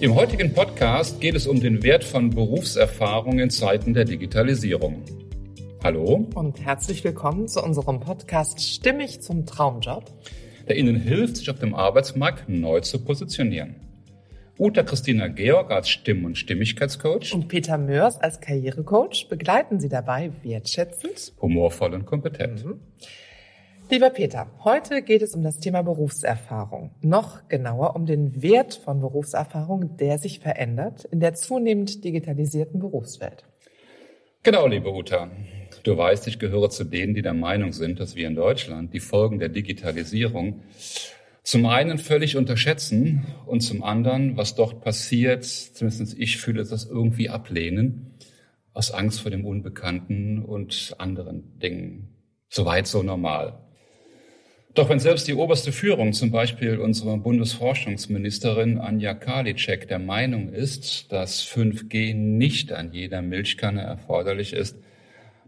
Im heutigen Podcast geht es um den Wert von Berufserfahrung in Zeiten der Digitalisierung. Hallo und herzlich willkommen zu unserem Podcast Stimmig zum Traumjob, der Ihnen hilft, sich auf dem Arbeitsmarkt neu zu positionieren. Uta Christina Georg als Stimm- und Stimmigkeitscoach und Peter Mörs als Karrierecoach begleiten Sie dabei wertschätzend, humorvoll und kompetent. Mhm. Lieber Peter, heute geht es um das Thema Berufserfahrung. Noch genauer um den Wert von Berufserfahrung, der sich verändert in der zunehmend digitalisierten Berufswelt. Genau, liebe Uta. Du weißt, ich gehöre zu denen, die der Meinung sind, dass wir in Deutschland die Folgen der Digitalisierung zum einen völlig unterschätzen und zum anderen, was dort passiert, zumindest ich fühle das irgendwie ablehnen, aus Angst vor dem Unbekannten und anderen Dingen. Soweit so normal. Doch wenn selbst die oberste Führung, zum Beispiel unsere Bundesforschungsministerin Anja Karliczek, der Meinung ist, dass 5G nicht an jeder Milchkanne erforderlich ist,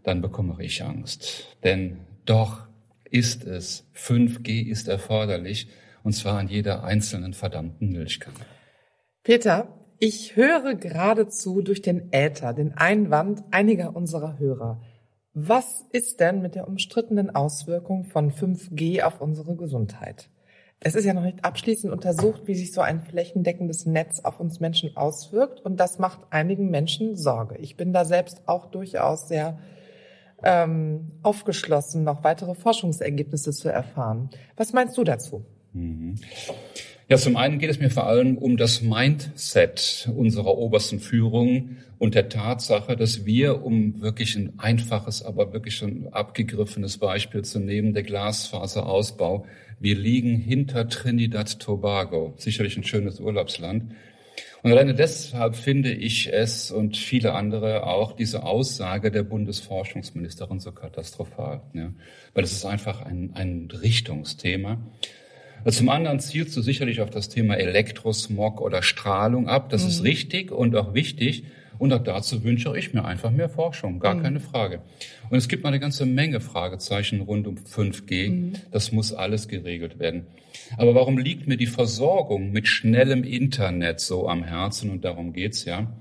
dann bekomme ich Angst. Denn doch ist es. 5G ist erforderlich, und zwar an jeder einzelnen verdammten Milchkanne. Peter, ich höre geradezu durch den Äther den Einwand einiger unserer Hörer. Was ist denn mit der umstrittenen Auswirkung von 5G auf unsere Gesundheit? Es ist ja noch nicht abschließend untersucht, wie sich so ein flächendeckendes Netz auf uns Menschen auswirkt. Und das macht einigen Menschen Sorge. Ich bin da selbst auch durchaus sehr ähm, aufgeschlossen, noch weitere Forschungsergebnisse zu erfahren. Was meinst du dazu? Mhm. Ja, zum einen geht es mir vor allem um das Mindset unserer obersten Führung und der Tatsache, dass wir, um wirklich ein einfaches, aber wirklich schon abgegriffenes Beispiel zu nehmen, der Glasfaserausbau, wir liegen hinter Trinidad Tobago, sicherlich ein schönes Urlaubsland. Und alleine deshalb finde ich es und viele andere auch diese Aussage der Bundesforschungsministerin so katastrophal, ja, weil es ist einfach ein, ein Richtungsthema. Zum anderen zielst du sicherlich auf das Thema Elektrosmog oder Strahlung ab. Das mhm. ist richtig und auch wichtig. Und auch dazu wünsche ich mir einfach mehr Forschung, gar mhm. keine Frage. Und es gibt mal eine ganze Menge Fragezeichen rund um 5G. Mhm. Das muss alles geregelt werden. Aber warum liegt mir die Versorgung mit schnellem Internet so am Herzen? Und darum geht's ja.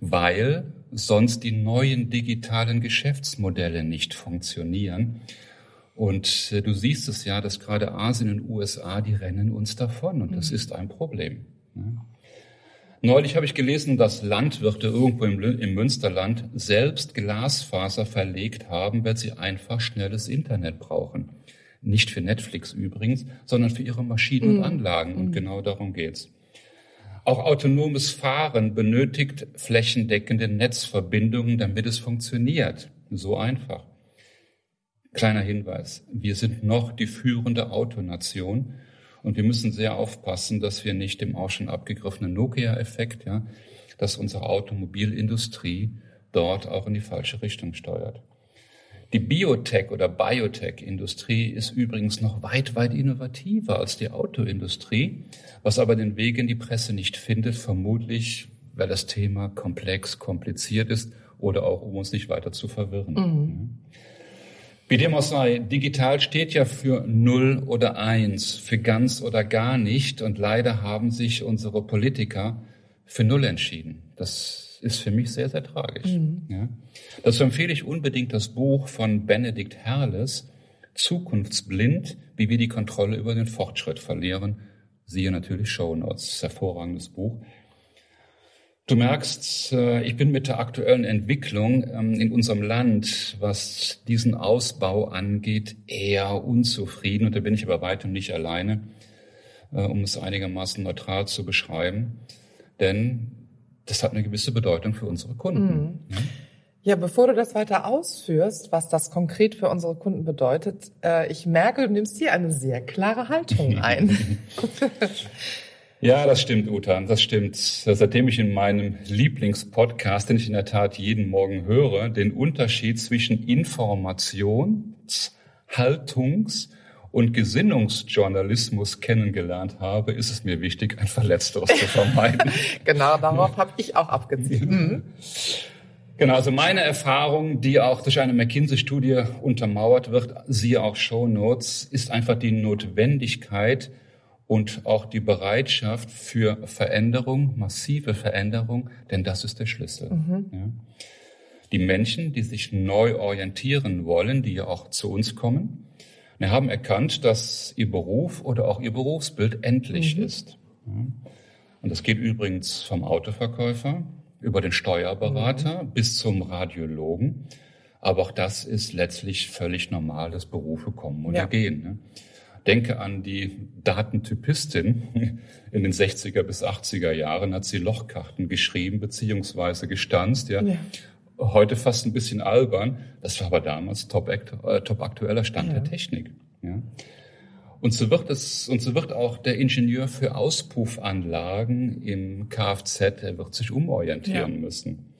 Weil sonst die neuen digitalen Geschäftsmodelle nicht funktionieren. Und äh, du siehst es ja, dass gerade Asien und USA, die rennen uns davon und das mhm. ist ein Problem. Ne? Neulich habe ich gelesen, dass Landwirte irgendwo im, im Münsterland selbst Glasfaser verlegt haben, weil sie einfach schnelles Internet brauchen. Nicht für Netflix übrigens, sondern für ihre Maschinen und mhm. Anlagen. Und mhm. genau darum geht's. Auch autonomes Fahren benötigt flächendeckende Netzverbindungen, damit es funktioniert. So einfach. Kleiner Hinweis. Wir sind noch die führende Autonation und wir müssen sehr aufpassen, dass wir nicht dem auch schon abgegriffenen Nokia-Effekt, ja, dass unsere Automobilindustrie dort auch in die falsche Richtung steuert. Die Biotech- oder Biotech-Industrie ist übrigens noch weit, weit innovativer als die Autoindustrie, was aber den Weg in die Presse nicht findet, vermutlich, weil das Thema komplex, kompliziert ist oder auch, um uns nicht weiter zu verwirren. Mhm. Wie dem auch sei, digital steht ja für Null oder Eins, für ganz oder gar nicht. Und leider haben sich unsere Politiker für Null entschieden. Das ist für mich sehr, sehr tragisch. Mhm. Ja. Dazu empfehle ich unbedingt das Buch von Benedikt Herles, Zukunftsblind, wie wir die Kontrolle über den Fortschritt verlieren. Siehe natürlich Show Notes, hervorragendes Buch. Du merkst, äh, ich bin mit der aktuellen Entwicklung ähm, in unserem Land, was diesen Ausbau angeht, eher unzufrieden. Und da bin ich aber weitem nicht alleine, äh, um es einigermaßen neutral zu beschreiben. Denn das hat eine gewisse Bedeutung für unsere Kunden. Mhm. Ja, bevor du das weiter ausführst, was das konkret für unsere Kunden bedeutet, äh, ich merke, du nimmst hier eine sehr klare Haltung ein. Ja, das stimmt, Uta, das stimmt. Seitdem ich in meinem Lieblingspodcast, den ich in der Tat jeden Morgen höre, den Unterschied zwischen Informations-, Haltungs- und Gesinnungsjournalismus kennengelernt habe, ist es mir wichtig, ein Verletzteres zu vermeiden. genau, darauf habe ich auch abgezielt. Mhm. Genau, also meine Erfahrung, die auch durch eine McKinsey-Studie untermauert wird, siehe auch Show Notes, ist einfach die Notwendigkeit, und auch die Bereitschaft für Veränderung, massive Veränderung, denn das ist der Schlüssel. Mhm. Ja. Die Menschen, die sich neu orientieren wollen, die ja auch zu uns kommen, haben erkannt, dass ihr Beruf oder auch ihr Berufsbild endlich mhm. ist. Und das geht übrigens vom Autoverkäufer über den Steuerberater mhm. bis zum Radiologen. Aber auch das ist letztlich völlig normal, dass Berufe kommen oder ja. gehen. Ne? Denke an die Datentypistin. In den 60er bis 80er Jahren hat sie Lochkarten geschrieben beziehungsweise gestanzt. Ja. ja. Heute fast ein bisschen albern. Das war aber damals top, äh, top aktueller Stand ja. der Technik. Ja. Und so wird es, und so wird auch der Ingenieur für Auspuffanlagen im Kfz, er wird sich umorientieren ja. müssen.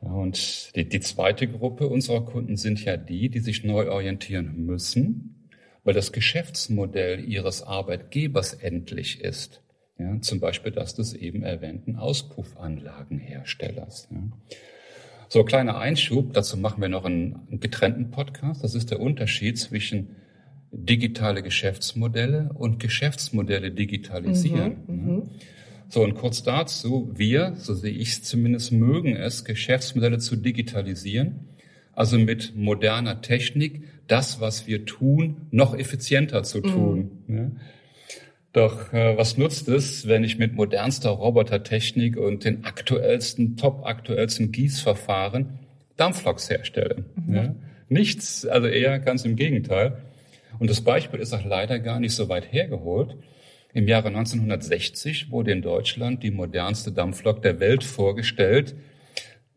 Und die, die zweite Gruppe unserer Kunden sind ja die, die sich neu orientieren müssen, weil das Geschäftsmodell ihres Arbeitgebers endlich ist. Ja, zum Beispiel das des eben erwähnten Auspuffanlagenherstellers. Ja. So, kleiner Einschub, dazu machen wir noch einen, getrennten Podcast. Das ist der Unterschied zwischen digitale Geschäftsmodelle und Geschäftsmodelle digitalisieren. Mhm, mhm, so, und kurz dazu, wir, so sehe ich es zumindest, mögen es, Geschäftsmodelle zu digitalisieren, also mit moderner Technik das, was wir tun, noch effizienter zu tun. Mhm. Ja. Doch äh, was nutzt es, wenn ich mit modernster Robotertechnik und den aktuellsten, top aktuellsten Gießverfahren Dampfloks herstelle? Mhm. Ja? Nichts, also eher ganz im Gegenteil. Und das Beispiel ist auch leider gar nicht so weit hergeholt. Im Jahre 1960 wurde in Deutschland die modernste Dampflok der Welt vorgestellt,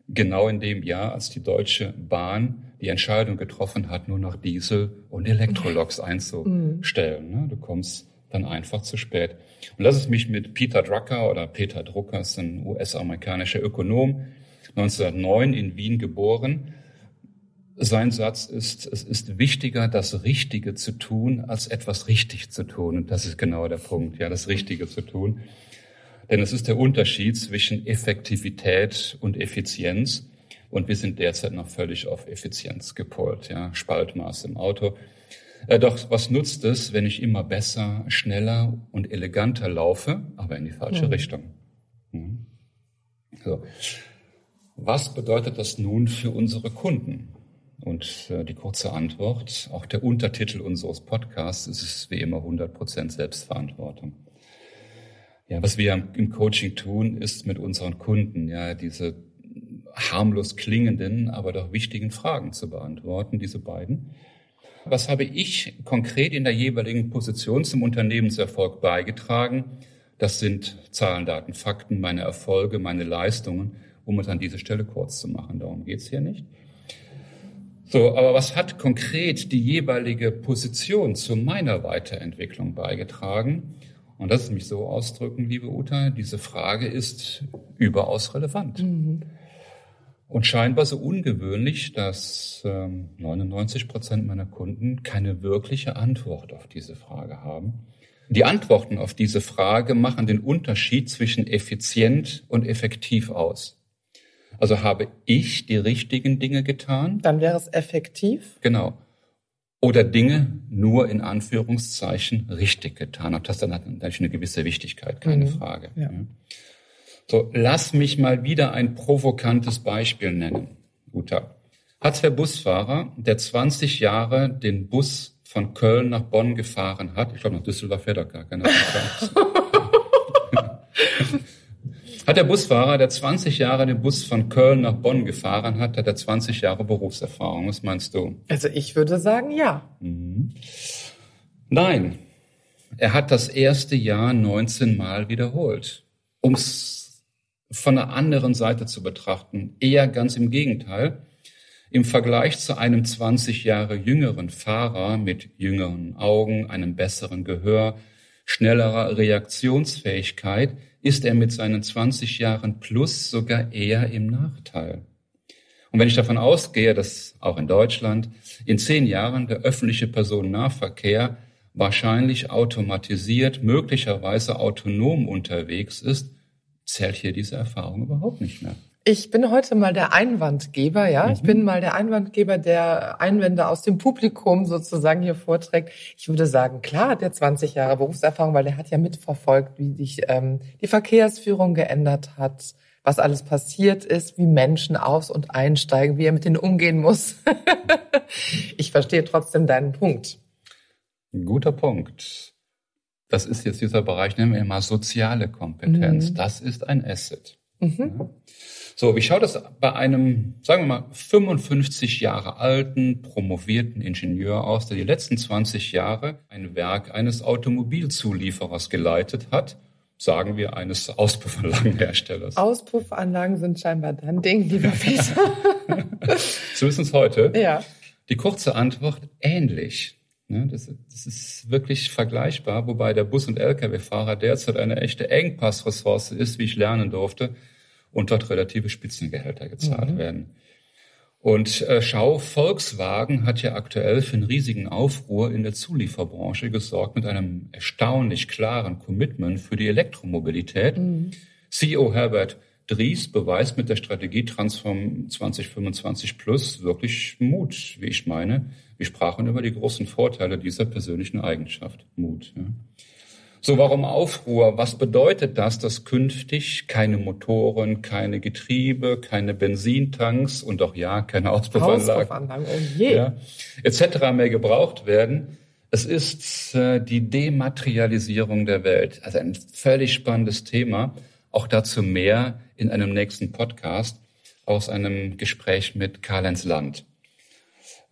genau in dem Jahr, als die Deutsche Bahn die Entscheidung getroffen hat, nur noch Diesel- und Elektroloks einzustellen. Ne? Du kommst dann einfach zu spät. Und lass es mich mit Peter Drucker oder Peter Drucker, ist ein US-amerikanischer Ökonom, 1909 in Wien geboren, sein Satz ist, es ist wichtiger, das Richtige zu tun, als etwas richtig zu tun. Und das ist genau der Punkt, ja, das Richtige zu tun. Denn es ist der Unterschied zwischen Effektivität und Effizienz. Und wir sind derzeit noch völlig auf Effizienz gepolt, ja, Spaltmaß im Auto. Äh, doch was nutzt es, wenn ich immer besser, schneller und eleganter laufe, aber in die falsche mhm. Richtung? Mhm. So. Was bedeutet das nun für unsere Kunden? Und äh, die kurze Antwort, auch der Untertitel unseres Podcasts, ist es wie immer 100% Selbstverantwortung. Ja, was wir im Coaching tun, ist mit unseren Kunden ja diese harmlos klingenden, aber doch wichtigen Fragen zu beantworten, diese beiden. Was habe ich konkret in der jeweiligen Position zum Unternehmenserfolg beigetragen? Das sind Zahlen, Daten, Fakten, meine Erfolge, meine Leistungen, um es an dieser Stelle kurz zu machen. Darum geht's hier nicht. So, aber was hat konkret die jeweilige Position zu meiner Weiterentwicklung beigetragen? Und das ist mich so ausdrücken, liebe Uta, diese Frage ist überaus relevant. Mhm. Und scheinbar so ungewöhnlich, dass ähm, 99 Prozent meiner Kunden keine wirkliche Antwort auf diese Frage haben. Die Antworten auf diese Frage machen den Unterschied zwischen effizient und effektiv aus. Also habe ich die richtigen Dinge getan? Dann wäre es effektiv. Genau. Oder Dinge nur in Anführungszeichen richtig getan. Auch das dann hat natürlich eine gewisse Wichtigkeit, keine mhm. Frage. Ja. So, lass mich mal wieder ein provokantes Beispiel nennen, Uta. Hat der Busfahrer, der 20 Jahre den Bus von Köln nach Bonn gefahren hat, ich glaube nach Düsseldorf fährt er gar keine Hat der Busfahrer, der 20 Jahre den Bus von Köln nach Bonn gefahren hat, hat er 20 Jahre Berufserfahrung. Was meinst du? Also ich würde sagen, ja. Mhm. Nein, er hat das erste Jahr 19 Mal wiederholt. Um es von der anderen Seite zu betrachten, eher ganz im Gegenteil. Im Vergleich zu einem 20 Jahre jüngeren Fahrer mit jüngeren Augen, einem besseren Gehör, schnellerer Reaktionsfähigkeit ist er mit seinen 20 Jahren plus sogar eher im Nachteil. Und wenn ich davon ausgehe, dass auch in Deutschland in zehn Jahren der öffentliche Personennahverkehr wahrscheinlich automatisiert, möglicherweise autonom unterwegs ist, zählt hier diese Erfahrung überhaupt nicht mehr. Ich bin heute mal der Einwandgeber, ja. Mhm. Ich bin mal der Einwandgeber, der Einwände aus dem Publikum sozusagen hier vorträgt. Ich würde sagen, klar hat er 20 Jahre Berufserfahrung, weil er hat ja mitverfolgt, wie sich ähm, die Verkehrsführung geändert hat, was alles passiert ist, wie Menschen aus- und einsteigen, wie er mit denen umgehen muss. ich verstehe trotzdem deinen Punkt. Guter Punkt. Das ist jetzt dieser Bereich, nennen wir immer soziale Kompetenz. Mhm. Das ist ein Asset. Mhm. Ja. So, wie schaut das bei einem, sagen wir mal, 55 Jahre alten, promovierten Ingenieur aus, der die letzten 20 Jahre ein Werk eines Automobilzulieferers geleitet hat? Sagen wir eines Auspuffanlagenherstellers. Auspuffanlagen sind scheinbar dein Ding, lieber Peter. so ist es heute. Ja. Die kurze Antwort, ähnlich. Das, das, ist wirklich vergleichbar, wobei der Bus- und Lkw-Fahrer derzeit eine echte Engpassressource ist, wie ich lernen durfte und dort relative Spitzengehälter gezahlt mhm. werden. Und äh, schau, Volkswagen hat ja aktuell für einen riesigen Aufruhr in der Zulieferbranche gesorgt mit einem erstaunlich klaren Commitment für die Elektromobilität. Mhm. CEO Herbert Dries beweist mit der Strategie Transform 2025 Plus wirklich Mut, wie ich meine. Wir sprachen über die großen Vorteile dieser persönlichen Eigenschaft. Mut. Ja. So, warum Aufruhr? Was bedeutet das, dass künftig keine Motoren, keine Getriebe, keine Benzintanks und auch ja, keine Auspuffanlagen, oh ja, etc. mehr gebraucht werden? Es ist äh, die Dematerialisierung der Welt. Also ein völlig spannendes Thema. Auch dazu mehr in einem nächsten Podcast aus einem Gespräch mit Karl-Heinz Land.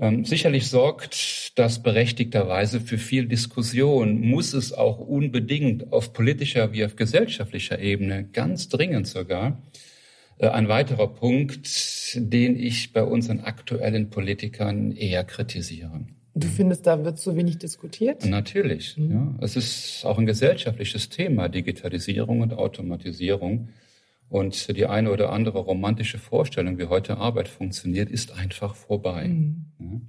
Ähm, sicherlich sorgt das berechtigterweise für viel Diskussion, muss es auch unbedingt auf politischer wie auf gesellschaftlicher Ebene, ganz dringend sogar. Äh, ein weiterer Punkt, den ich bei unseren aktuellen Politikern eher kritisiere. Du findest, da wird zu wenig diskutiert? Natürlich. Mhm. Ja. Es ist auch ein gesellschaftliches Thema, Digitalisierung und Automatisierung. Und die eine oder andere romantische Vorstellung, wie heute Arbeit funktioniert, ist einfach vorbei. Mhm.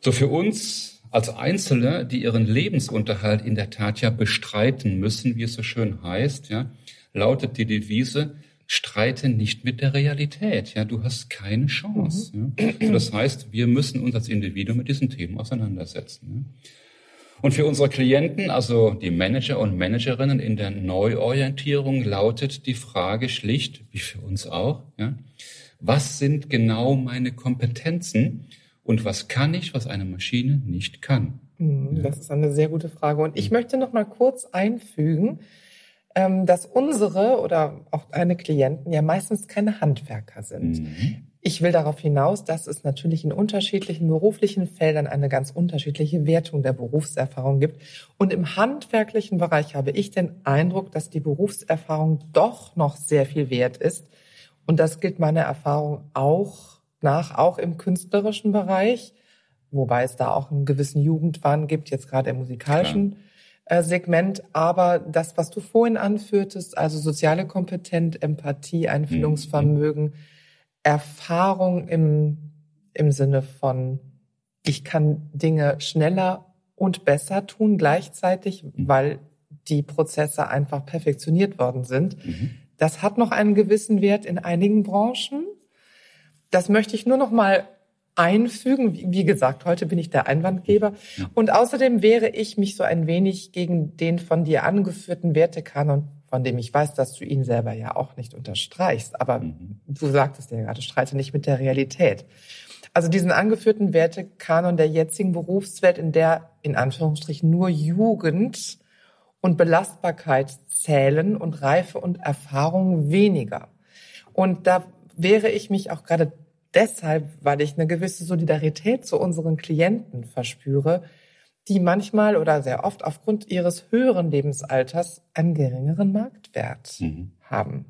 So für uns als Einzelne, die ihren Lebensunterhalt in der Tat ja bestreiten müssen, wie es so schön heißt, ja, lautet die Devise, streite nicht mit der Realität. Ja, du hast keine Chance. Mhm. Ja. Also das heißt, wir müssen uns als Individuum mit diesen Themen auseinandersetzen. Ja. Und für unsere Klienten, also die Manager und Managerinnen in der Neuorientierung, lautet die Frage schlicht, wie für uns auch, ja, was sind genau meine Kompetenzen und was kann ich, was eine Maschine nicht kann? Mhm, das ist eine sehr gute Frage. Und ich möchte noch mal kurz einfügen, ähm, dass unsere oder auch deine Klienten ja meistens keine Handwerker sind. Mhm. Ich will darauf hinaus, dass es natürlich in unterschiedlichen beruflichen Feldern eine ganz unterschiedliche Wertung der Berufserfahrung gibt. Und im handwerklichen Bereich habe ich den Eindruck, dass die Berufserfahrung doch noch sehr viel wert ist. Und das gilt meiner Erfahrung auch nach, auch im künstlerischen Bereich, wobei es da auch einen gewissen Jugendwahn gibt, jetzt gerade im musikalischen Klar. Äh, Segment. Aber das, was du vorhin anführtest, also soziale Kompetenz, Empathie, Einfühlungsvermögen, mhm Erfahrung im, im Sinne von, ich kann Dinge schneller und besser tun gleichzeitig, mhm. weil die Prozesse einfach perfektioniert worden sind. Mhm. Das hat noch einen gewissen Wert in einigen Branchen. Das möchte ich nur noch mal einfügen. Wie gesagt, heute bin ich der Einwandgeber. Und außerdem wehre ich mich so ein wenig gegen den von dir angeführten Wertekanon von dem ich weiß, dass du ihn selber ja auch nicht unterstreichst. Aber mhm. du sagtest ja gerade, streite nicht mit der Realität. Also diesen angeführten Wertekanon der jetzigen Berufswelt, in der in Anführungsstrichen nur Jugend und Belastbarkeit zählen und Reife und Erfahrung weniger. Und da wäre ich mich auch gerade deshalb, weil ich eine gewisse Solidarität zu unseren Klienten verspüre, die manchmal oder sehr oft aufgrund ihres höheren Lebensalters einen geringeren Marktwert mhm. haben.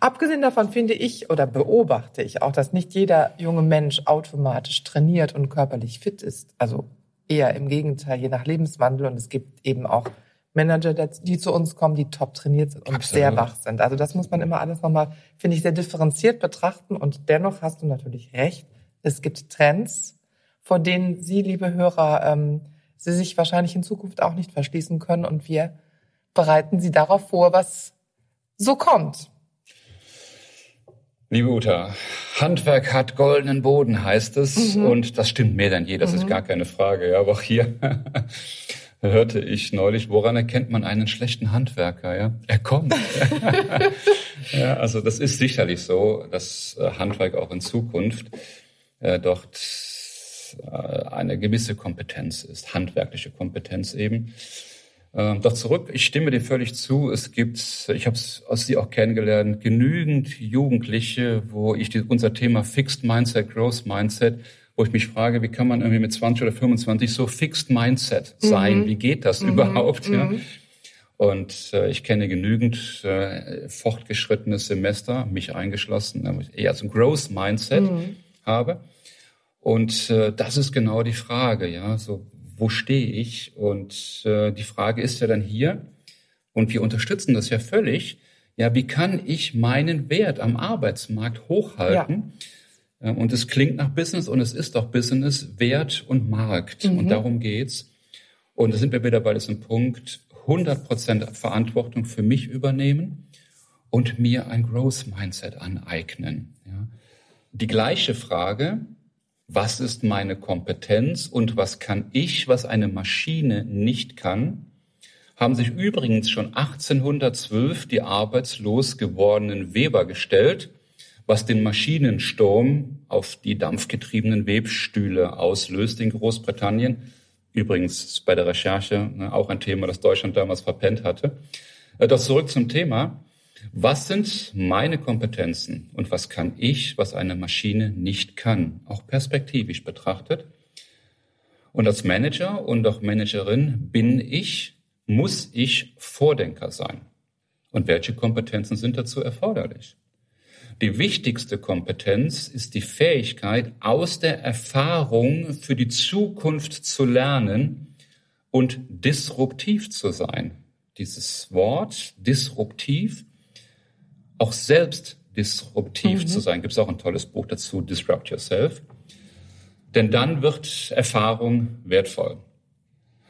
Abgesehen davon finde ich oder beobachte ich auch, dass nicht jeder junge Mensch automatisch trainiert und körperlich fit ist. Also eher im Gegenteil, je nach Lebenswandel. Und es gibt eben auch Manager, die zu uns kommen, die top trainiert sind und Absolut. sehr wach sind. Also das muss man immer alles nochmal, finde ich, sehr differenziert betrachten. Und dennoch hast du natürlich recht. Es gibt Trends, vor denen Sie, liebe Hörer, ähm, sie sich wahrscheinlich in Zukunft auch nicht verschließen können. Und wir bereiten sie darauf vor, was so kommt. Liebe Uta, Handwerk hat goldenen Boden, heißt es. Mhm. Und das stimmt mehr denn je, das mhm. ist gar keine Frage. Ja, aber auch hier hörte ich neulich, woran erkennt man einen schlechten Handwerker? Ja, er kommt. ja, also das ist sicherlich so, dass äh, Handwerk auch in Zukunft äh, dort äh, eine gewisse Kompetenz ist, handwerkliche Kompetenz eben. Ähm, doch zurück, ich stimme dir völlig zu. Es gibt, ich habe es aus Sie auch kennengelernt, genügend Jugendliche, wo ich die, unser Thema Fixed Mindset, Growth Mindset, wo ich mich frage, wie kann man irgendwie mit 20 oder 25 so Fixed Mindset sein? Mhm. Wie geht das mhm. überhaupt? Ja? Mhm. Und äh, ich kenne genügend äh, fortgeschrittenes Semester, mich eingeschlossen, äh, eher so ein Growth Mindset mhm. habe. Und äh, das ist genau die Frage, ja, so wo stehe ich? Und äh, die Frage ist ja dann hier, und wir unterstützen das ja völlig, ja, wie kann ich meinen Wert am Arbeitsmarkt hochhalten? Ja. und es klingt nach Business und es ist auch Business, Wert und Markt. Mhm. Und darum geht's. Und da sind wir wieder bei diesem Punkt, 100% Verantwortung für mich übernehmen und mir ein Growth Mindset aneignen. Ja. Die gleiche Frage, was ist meine Kompetenz und was kann ich, was eine Maschine nicht kann, haben sich übrigens schon 1812 die arbeitslos gewordenen Weber gestellt, was den Maschinensturm auf die dampfgetriebenen Webstühle auslöst in Großbritannien. Übrigens bei der Recherche ne, auch ein Thema, das Deutschland damals verpennt hatte. Äh, doch zurück zum Thema. Was sind meine Kompetenzen und was kann ich, was eine Maschine nicht kann, auch perspektivisch betrachtet? Und als Manager und auch Managerin bin ich, muss ich Vordenker sein. Und welche Kompetenzen sind dazu erforderlich? Die wichtigste Kompetenz ist die Fähigkeit, aus der Erfahrung für die Zukunft zu lernen und disruptiv zu sein. Dieses Wort disruptiv auch selbst disruptiv mhm. zu sein. Gibt es auch ein tolles Buch dazu, Disrupt Yourself. Denn dann wird Erfahrung wertvoll.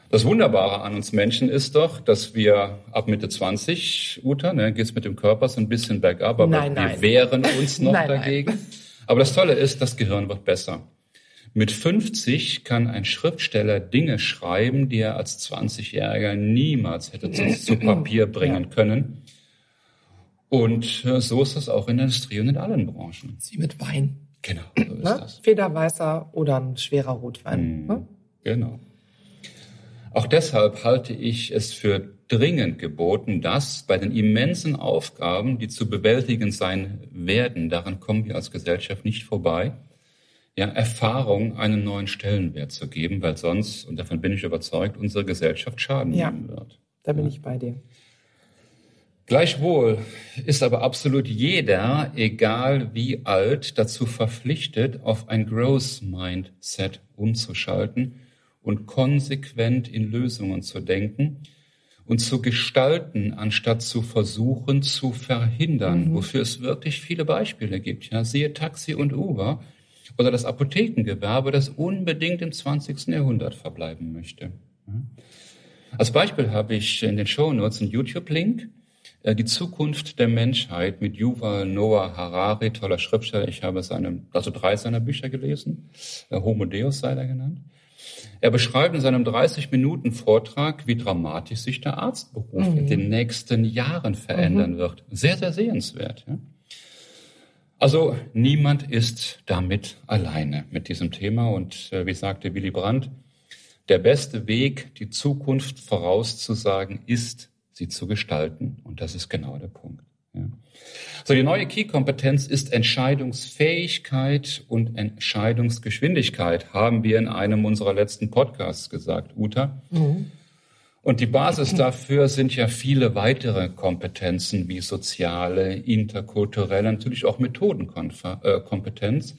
Das Wunderbare an uns Menschen ist doch, dass wir ab Mitte 20, Uta, ne, geht es mit dem Körper so ein bisschen bergab, aber nein, wir nein. wehren uns noch nein, dagegen. Aber das Tolle ist, das Gehirn wird besser. Mit 50 kann ein Schriftsteller Dinge schreiben, die er als 20-Jähriger niemals hätte zu, Papier bringen können. Und äh, so ist das auch in der Industrie und in allen Branchen. Sie mit Wein. Genau, so ist ne? das. Federweißer oder ein schwerer Rotwein. Mm, ne? Genau. Auch deshalb halte ich es für dringend geboten, dass bei den immensen Aufgaben, die zu bewältigen sein werden, daran kommen wir als Gesellschaft nicht vorbei, ja, Erfahrung einen neuen Stellenwert zu geben, weil sonst, und davon bin ich überzeugt, unsere Gesellschaft schaden ja, nehmen wird. Da bin ja. ich bei dir. Gleichwohl ist aber absolut jeder, egal wie alt, dazu verpflichtet, auf ein Growth Mindset umzuschalten und konsequent in Lösungen zu denken und zu gestalten, anstatt zu versuchen zu verhindern, mhm. wofür es wirklich viele Beispiele gibt. Ja, siehe Taxi und Uber oder das Apothekengewerbe, das unbedingt im 20. Jahrhundert verbleiben möchte. Als Beispiel habe ich in den Show Notes einen YouTube-Link die Zukunft der Menschheit mit Yuval Noah Harari, toller Schriftsteller. Ich habe seine, also drei seiner Bücher gelesen. Äh, Homo Deus sei er genannt. Er beschreibt in seinem 30-Minuten-Vortrag, wie dramatisch sich der Arztberuf mhm. in den nächsten Jahren verändern mhm. wird. Sehr, sehr sehenswert. Ja? Also niemand ist damit alleine mit diesem Thema. Und äh, wie sagte Willy Brandt, der beste Weg, die Zukunft vorauszusagen, ist sie zu gestalten. Und das ist genau der Punkt. Ja. So, die neue Key-Kompetenz ist Entscheidungsfähigkeit und Entscheidungsgeschwindigkeit, haben wir in einem unserer letzten Podcasts gesagt, Uta. Mhm. Und die Basis dafür sind ja viele weitere Kompetenzen wie soziale, interkulturelle, natürlich auch Methodenkompetenz, äh,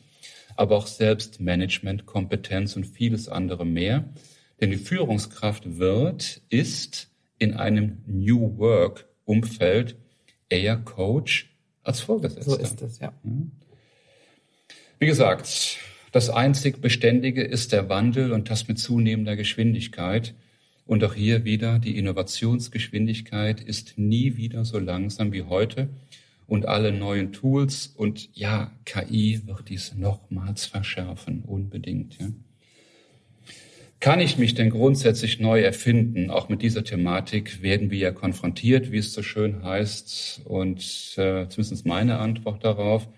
aber auch Selbstmanagementkompetenz und vieles andere mehr. Denn die Führungskraft wird, ist in einem New Work Umfeld eher Coach als Vorgesetzter. So ist es, ja. Wie gesagt, das einzig Beständige ist der Wandel und das mit zunehmender Geschwindigkeit. Und auch hier wieder, die Innovationsgeschwindigkeit ist nie wieder so langsam wie heute. und alle neuen Tools. Und ja, KI wird dies nochmals verschärfen, unbedingt. Ja. Kann ich mich denn grundsätzlich neu erfinden? Auch mit dieser Thematik werden wir ja konfrontiert, wie es so schön heißt. Und äh, zumindest meine Antwort darauf,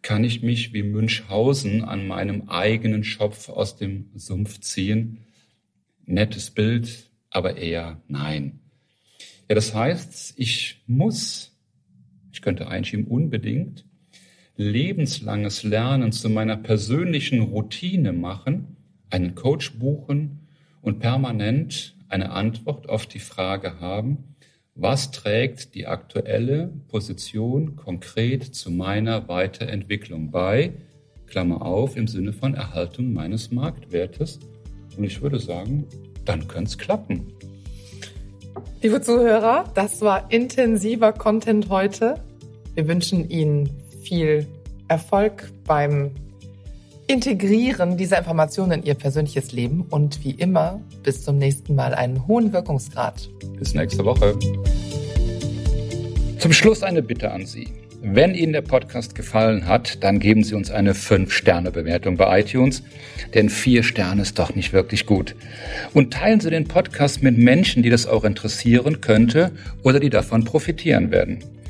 kann ich mich wie Münchhausen an meinem eigenen Schopf aus dem Sumpf ziehen? Nettes Bild, aber eher nein. Ja, das heißt, ich muss, ich könnte einschieben, unbedingt lebenslanges Lernen zu meiner persönlichen Routine machen, einen Coach buchen und permanent eine Antwort auf die Frage haben, was trägt die aktuelle Position konkret zu meiner Weiterentwicklung bei? Klammer auf, im Sinne von Erhaltung meines Marktwertes. Und ich würde sagen, dann könnte es klappen. Liebe Zuhörer, das war intensiver Content heute. Wir wünschen Ihnen viel Erfolg beim Integrieren dieser Informationen in Ihr persönliches Leben und wie immer bis zum nächsten Mal einen hohen Wirkungsgrad. Bis nächste Woche. Zum Schluss eine Bitte an Sie. Wenn Ihnen der Podcast gefallen hat, dann geben Sie uns eine 5-Sterne-Bewertung bei iTunes, denn 4 Sterne ist doch nicht wirklich gut. Und teilen Sie den Podcast mit Menschen, die das auch interessieren könnte oder die davon profitieren werden.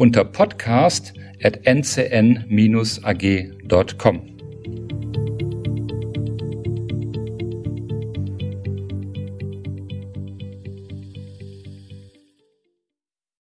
unter podcast at ncn-ag.com.